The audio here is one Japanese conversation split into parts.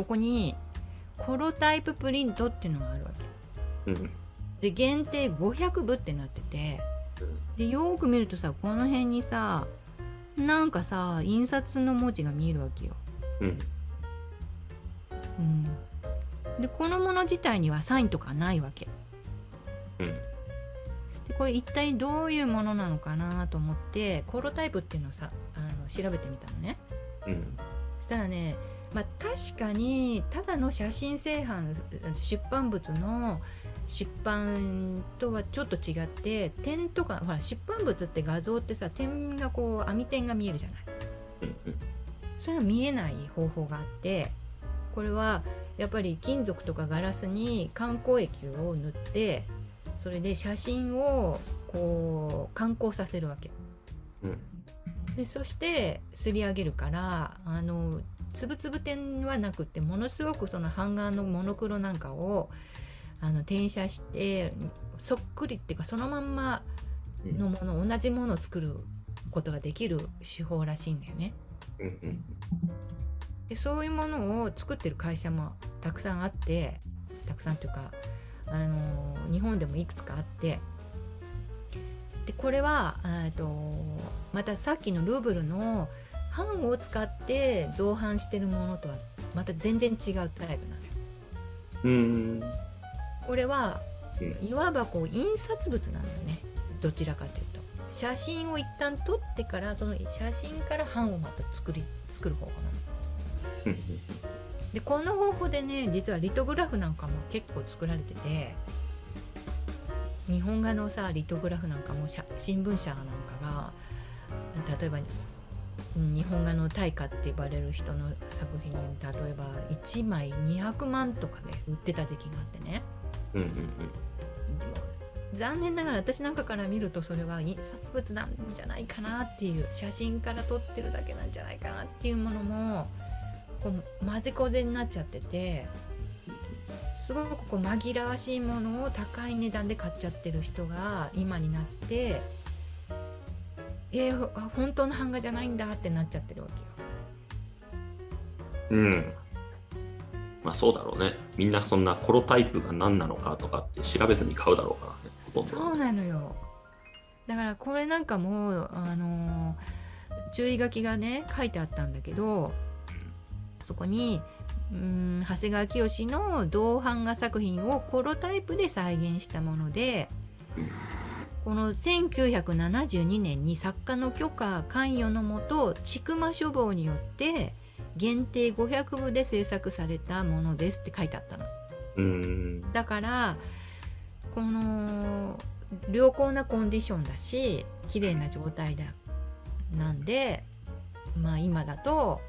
ここにコロタイププリントっていうのがあるわけ。うんで限定500部ってなっててでよーく見るとさこの辺にさなんかさ印刷の文字が見えるわけよ。うんうん、でこのもの自体にはサインとかないわけ。うんでこれ一体どういうものなのかなと思ってコロタイプっていうのをさあの調べてみたのね。うんそしたらね、まあ、確かにただの写真製版出版物の出版とはちょっと違って点とかほら出版物って画像ってさ点がこう網点が見えるじゃない。それが見えない方法があってこれはやっぱり金属とかガラスに観光液を塗ってそれで写真をこう観光させるわけ。うん。でそしてすり上げるからあのつぶつぶ点はなくってものすごくその版画のモノクロなんかをあの転写してそっくりっていうかそのまんまのもの同じものを作ることができる手法らしいんだよね。うんうんでそういうものを作ってる会社もたくさんあってたくさんというかあの日本でもいくつかあってでこれはえーとまたさっきのルーブルの版を使って造版してるものとはまた全然違うタイプなのよ。うんこれはうんいわばこう印刷物なんだよねどちらかというと写真を一旦撮ってからその写真から版をまた作り作る方法なの。うんでこの方法でね実はリトグラフなんかも結構作られてて日本画のさリトグラフなんかも新聞社なんかが例えばうん日本画の大家って呼ばれる人の作品例えば1枚200万とかで売ってた時期があってね。うんうんでも残念ながら私なんかから見るとそれは印刷物なんじゃないかなっていう写真から撮ってるだけなんじゃないかなっていうものもこう混ぜこぜになっちゃっててすごくこう紛らわしいものを高い値段で買っちゃってる人が今になってえー、ほ本当の版画じゃないんだってなっちゃってるわけよ。うん。うんまあそうだろうね。みんなそんなコロタイプが何なのかとかって調べずに買うだろうからね。ほとんど。そうなのよ。だからこれなんかもあのー注意書きがね書いてあったんだけどそこにうん長谷川清の銅版画作品をコロタイプで再現したものでこの1972年に作家の許可関与のもと千曲書房によって限定500部で制作されたものですって書いてあったの。うん。だからこの良好なコンディションだし綺麗な状態だなんでまあ今だと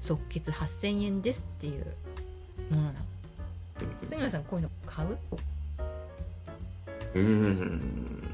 即決8,000円ですっていうものなの。杉村さんこういうの買う？うん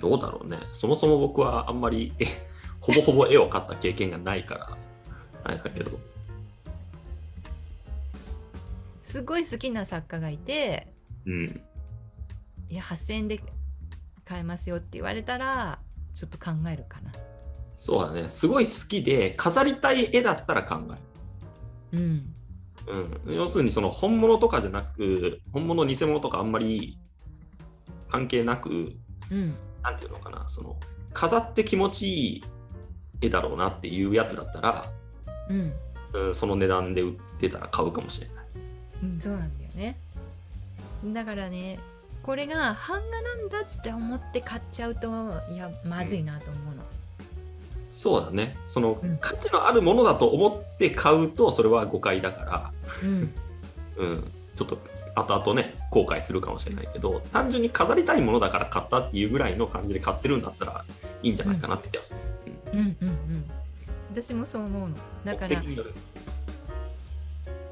どうだろうね。そもそも僕はあんまりえ ほぼほぼ絵を描った経験がないからあれだけど。すごい好きな作家がいてうん。いや8,000円で買えますよって言われたらちょっと考えるかな。そうだね。すごい好きで飾りたい絵だったら考える。うん。うん、要するにその本物とかじゃなく本物偽物とかあんまり関係なくうんなんていうのかなその飾って気持ちいい絵だろうなっていうやつだったら、うん。うん、その値段で売ってたら買うかもしれない。うん、そうなんだよね。だからねこれが版画なんだって思って買っちゃうといやまずいなと思うの、そうだね。そのうん。価値のあるものだと思って買うとそれは誤解だかうん、ら、うん、ちょっと後々ね後悔するかもしれないけど単純に飾りたいものだから買ったっていうぐらいの感じで買ってるんだったらいいんじゃないかなって気がする。うん。うんうんうん。私もそう思うの。だから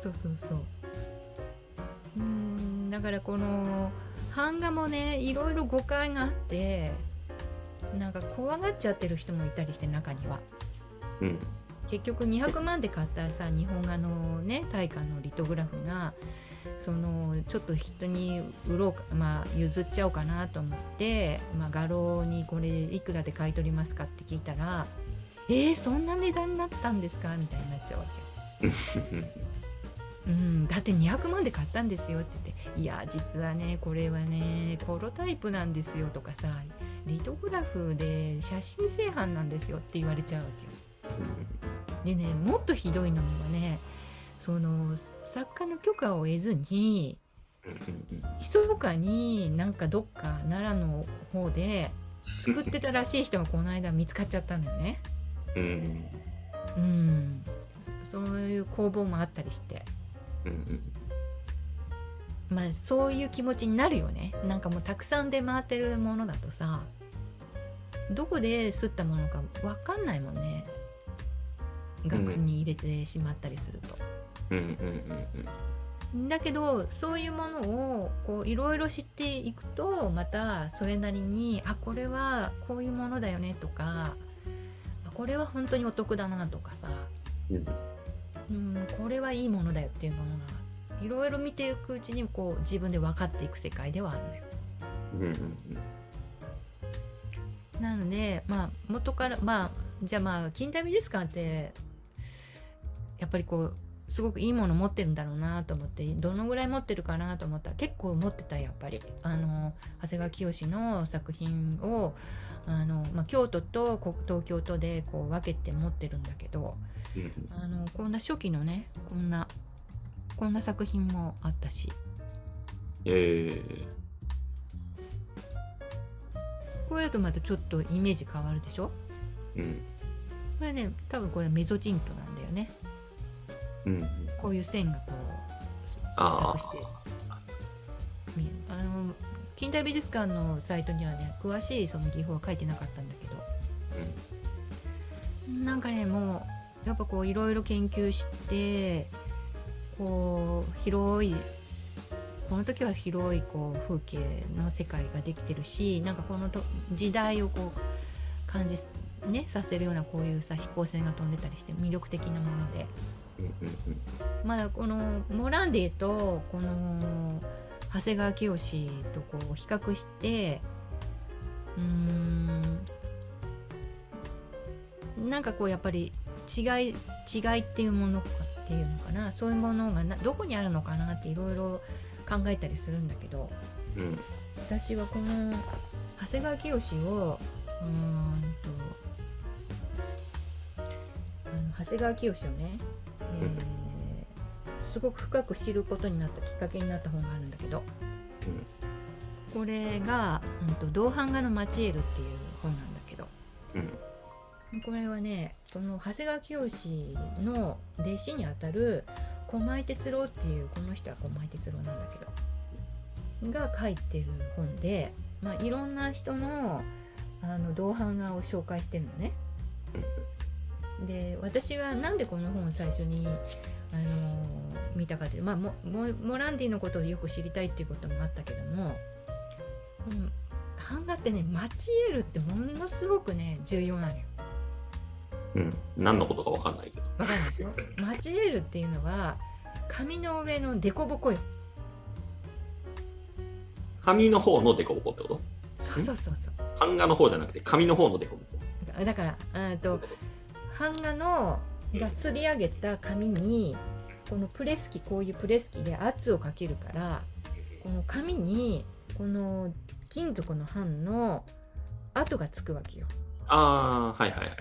そうそうそう。うーん。だからこの版画もねいろいろ誤解があってなんか怖がっちゃってる人もいたりして中には。うん。結局200万で買ったさ日本画のね大化のリトグラフがそのちょっと人に売ろうか、まあ、譲っちゃおうかなと思って、まあ、画廊にこれいくらで買い取りますかって聞いたら「えー、そんな値段になったんですか?」みたいになっちゃうわけよ。うん、だって200万で買ったんですよって言って「いや実はねこれはねコロタイプなんですよ」とかさ「リトグラフで写真製版なんですよ」って言われちゃうわけよ。でねもっとひどいのにはねその作家の許可を得ずに密かになんかどっか奈良の方で作ってたらしい人がこの間見つかっちゃったんだよね。うんうんうん、そそういう工房もあったりして。まあそういう気持ちになるよねなんかもうたくさん出回ってるものだとさどこで吸ったものか分かんないもんね額に入れてしまったりすると。うんうんうんうん。だけどそういうものをこういろいろ知っていくとまたそれなりにあこれはこういうものだよねとかあこれは本当にお得だなとかさ、うん。うん、これはいいものだよっていうものがいろいろ見ていくうちにこう自分で分かっていく世界ではあるのよ。うんうんなのでまあ元からまあじゃあまあ近代美術館ってやっぱりこうすごくいいもの持ってるんだろうなと思ってどのぐらい持ってるかなと思ったら結構持ってたやっぱり。あの長谷川清の作品をあの、まあ、京都とこ東京とでこう分けて持ってるんだけどうんあのこんな初期のねこんなこんな作品もあったし。えこれだとまたちょっとイメージ変わるでしょ？ーうん。これね多分これメゾジントなんだよねうんこういう線がこうあ錯して見える。あの近代美術館のサイトにはね詳しいその技法は書いてなかったんだけど。なんかねもうやっぱこういろいろ研究してこう広いこの時は広いこう風景の世界ができてるしなんかこのと時代をこう感じねさせるようなこういうさ飛行船が飛んでたりして魅力的なもので。まだこのモランディとこの長谷川清とこう比較してうーんなんかこうやっぱり違い違いっていうものかっていうのかな。そういうものがなどこにあるのかなっていろいろ考えたりするんだけど。うん。私はこの長谷川清をうーん長谷川清をね、えーすごく深く知ることになったきっかけになった本があるんだけど。これが「うん、と銅版画のマチエル」っていう本なんだけど。うん。これはねその長谷川清の弟子にあたる駒井哲郎っていうこの人は駒井哲郎なんだけど。が書いてる本で、まあ、いろんな人のあの銅版画を紹介してるのね。で私はなんでこの本を最初に、あのー見たかという、まあ、モモモランディのことをよく知りたいっていうこともあったけども、うん、版画ってねマチエルってものすごくね重要なのよ。うん何のことかわかんないけどわかるんですよ。マチエルっていうのは紙の上の凸凹よ。紙の方のデコボコってこと？そうそうそうそう。版画の方じゃなくて紙の方のデコボコだからあーと版画のがすり上げた紙にこのプレス機こういうプレス機で圧をかけるからこの紙にこの金属の版の跡がつくわけよ。ああはいはいはいはい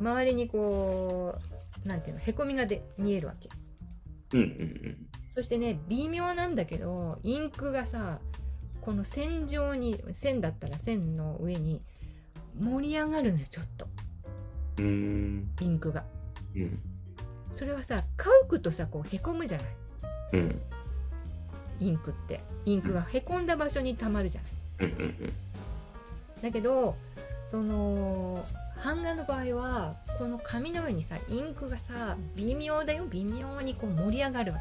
周りにこうなんていうのへこみがで見えるわけ。うんうんそしてね微妙なんだけどインクがさこの線上に線だったら線の上に盛り上がるのよちょっとインクが。うん。それはさ乾くとさこうへこむじゃない？うん。インクって。インクがへこんだ場所にたまるじゃない？だけどその版画の場合はこの紙の上にさインクがさ微妙だよ。微妙にこう盛り上がるわ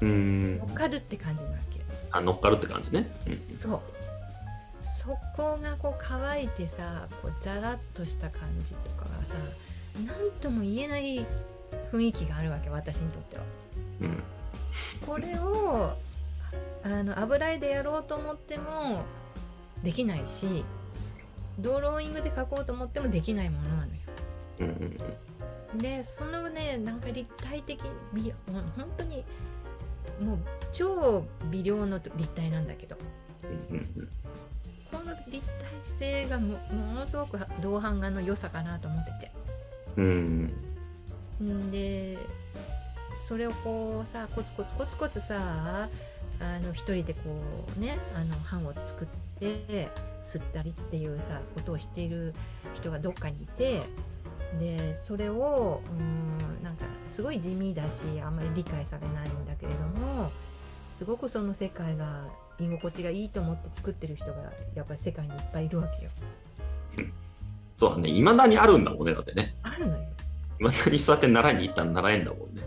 けよ。乗っかるって感じなわけ。あ乗っかるって感じね。うん。そうそこがこう乾いてさこうザラッとした感じとかがさ何とも言えない雰囲気があるわけ私にとっては。うんこれをあの油絵でやろうと思ってもできないしドローイングで描こうと思ってもできないものなのよ。うんうんでそのねなんか立体的美本当にもう超微量の立体なんだけどこの立体性がもものすごく銅版画の良さかなと思ってて。うん。んでそれをこうさコツコツコツコツさあの一人でこうねあの版を作って吸ったりっていうさことをしている人がどっかにいてでそれをうんなんかすごい地味だしあんまり理解されないんだけれどもすごくその世界が居心地がいいと思って作ってる人がやっぱり世界にいっぱいいるわけよ。そうだね。いまだにあるんだもんねだってね。あるのよ。いまだにそうやって習いに行ったら習えんだもんね。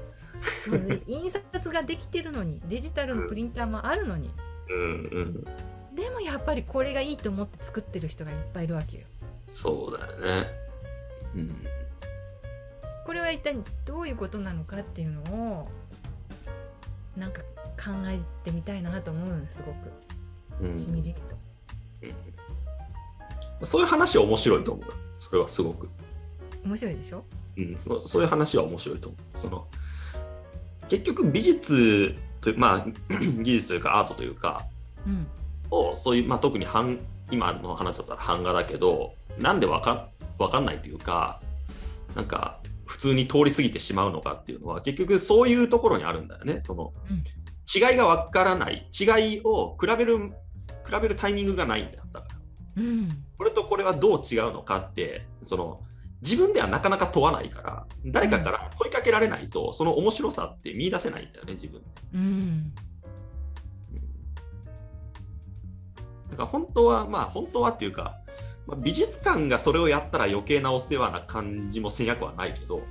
そうね。印刷ができてるのにデジタルのプリンターもあるのに。うんうん。でもやっぱりこれがいいと思って作ってる人がいっぱいいるわけよ。そうだよね。うん。これは一体どういうことなのかっていうのをなんか考えてみたいなと思うのすごく。うん。しみじみと。そういう話は面白いと思う。よそれはすごく。面白いでしょ？うん、そそういう話は面白いと思う。その結局美術という、まあ、技術というかアートというかうん。をそういう、まあ、特に版今の話だったら版画だけどなんでわかわかんないというかなんか普通に通り過ぎてしまうのかっていうのは結局そういうところにあるんだよね。そのうん違いがわからない違いを比べる比べるタイミングがないんだよ。だから。うん。これとこれはどう違うのかってその自分ではなかなか問わないから誰かから問いかけられないと、その面白さって見出せないんだよね自分。でうん。だから本当はまあ本当はっていうか、まあ、美術館がそれをやったら余計なお世話な感じもせんやくはないけど、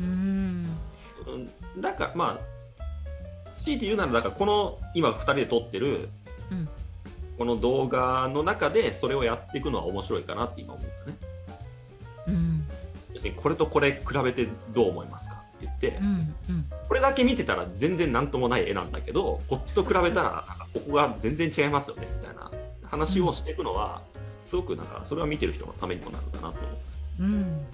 うん。うん、だからまあ強いて言うならだからこの今2人で撮ってる、うん。この動画の中でそれをやっていくのは面白いかなって今思ったね。うん。要するにこれとこれ比べてどう思いますかって言って、うんうん。これだけ見てたら全然なんともない絵なんだけどこっちと比べたらなんかここが全然違いますよねみたいな話をしていくのはすごくなんかそれは見てる人のためにもなるかなと思う。うん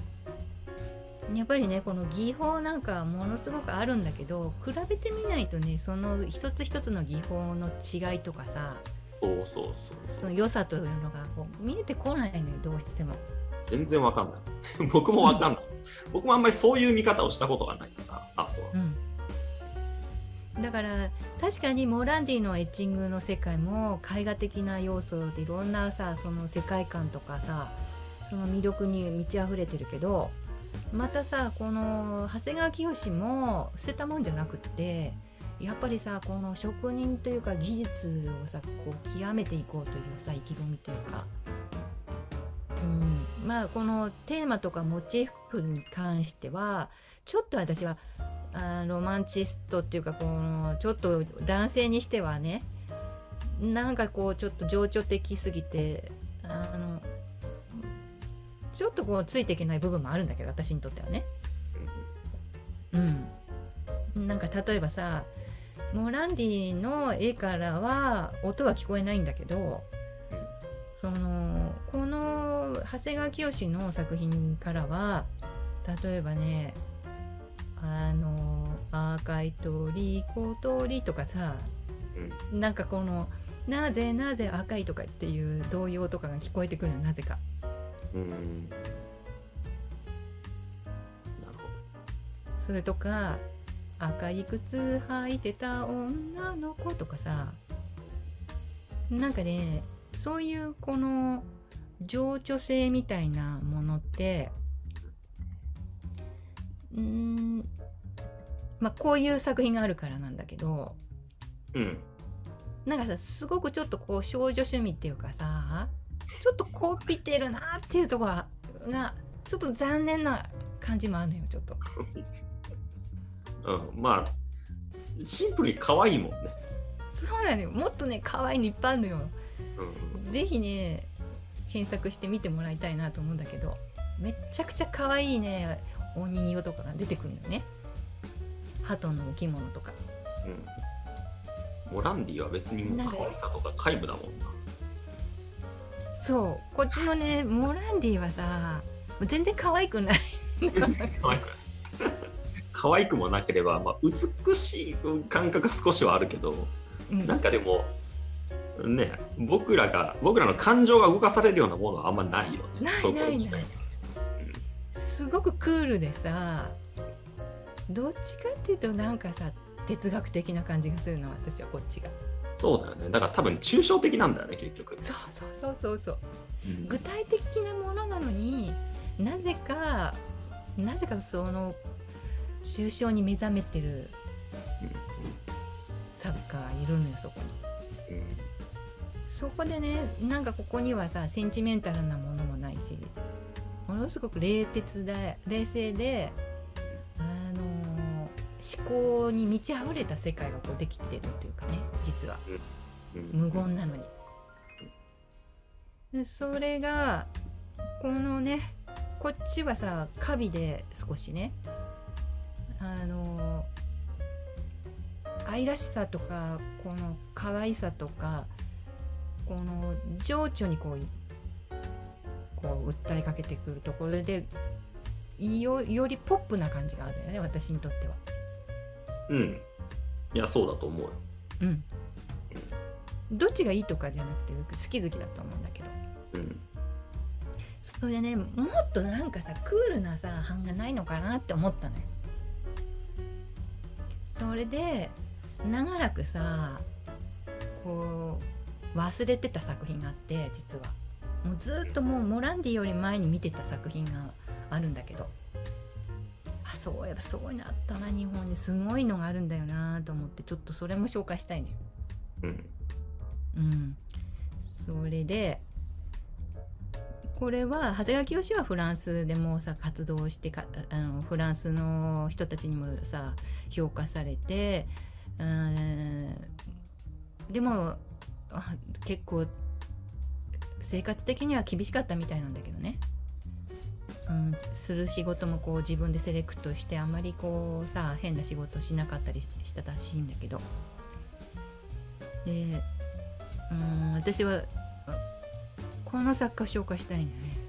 やっぱりねこの技法なんかはものすごくあるんだけど比べてみないとねその一つ一つの技法の違いとかさそうそうそうその良さというのがこう見えてこないのよどうしても。全然わかんない。僕もわかんない。僕もあんまりそういう見方をしたことがないから、は。うん、だから確かにモランディのエッチングの世界も絵画的な要素でいろんなさその世界観とかさその魅力に満ち溢れてるけどまたさこの長谷川清も捨てたもんじゃなくってやっぱりさこの職人というか技術をさこう極めていこうというさ意気込みというか。うん、まあこのテーマとかモチーフに関してはちょっと私はあロマンチストっていうかこのちょっと男性にしてはねなんかこうちょっと情緒的すぎてあのちょっとこうついていけない部分もあるんだけど私にとってはね。うん、なんか例えばさモランディの絵からは音は聞こえないんだけどそのこの長谷川清の作品からは例えばねあの赤い鳥小鳥とかさうんなんかこのなぜなぜ赤いとかっていう童謡とかが聞こえてくるのなぜか。うんなるほそれとか赤い靴履いてた女の子とかさなんかねそういうこの情緒性みたいなものってうーんまあこういう作品があるからなんだけどど。うん。なんかさすごくちょっとこう少女趣味っていうかさちょっとこびてるなっていうところがちょっと残念な感じもあるのよちょっと。うん、まあ、シンプルに可愛いもんね。そうなのよもっとね可愛いのいっぱいあるのようんぜひね検索して見てもらいたいなと思うんだけどめっちゃくちゃ可愛いねお人形とかが出てくるのよね鳩の置物とかうん。モランディは別にもう可愛さとか皆無だもんな。そう。こっちのねモランディはさ全然可愛くない。可愛くない。可愛くもなければ、まあ、美しい感覚が少しはあるけどうん。なんかでもね僕らが僕らの感情が動かされるようなものはあんまないよね。ないないない。自体にすごくクールでさどっちかっていうとなんかさ哲学的な感じがするの私はこっちがそうだよね。だから多分抽象的なんだよね結局、そうそうそうそうそう。うん。具体的なものなのになぜかなぜかその抽象に目覚めてる作家がいるのよそこに。うん。そこでねなんかここにはさセンチメンタルなものもないしものすごく冷徹で冷静であの思考に満ち溢れた世界がこうできてるというかね実は。うん。無言なのに。でそれがこのねこっちはさカビで少しねあの愛らしさとかこの可愛さとかこの情緒にこうこう訴えかけてくるところでよよりポップな感じがあるよね私にとっては。うん。いやそうだと思うようん。どっちがいいとかじゃなくて好き好きだと思うんだけど。うん。それでね。もっとなんかさクールなさ版がないのかなって思ったのよ。それで長らくさこう忘れてた作品があって実は。もうずっともうモランディより前に見てた作品があるんだけど。あそういえばそういうのあったな日本にすごいのがあるんだよなと思ってちょっとそれも紹介したいねうん。うん、それでこれは長谷川清はフランスでもさ活動してかあのフランスの人たちにもさ評価されてうんでもあ結構生活的には厳しかったみたいなんだけどね、うん、する仕事もこう自分でセレクトしてあまりこうさ変な仕事しなかったりしたらしいんだけど。でうん私はこの作家紹介したいんだよね。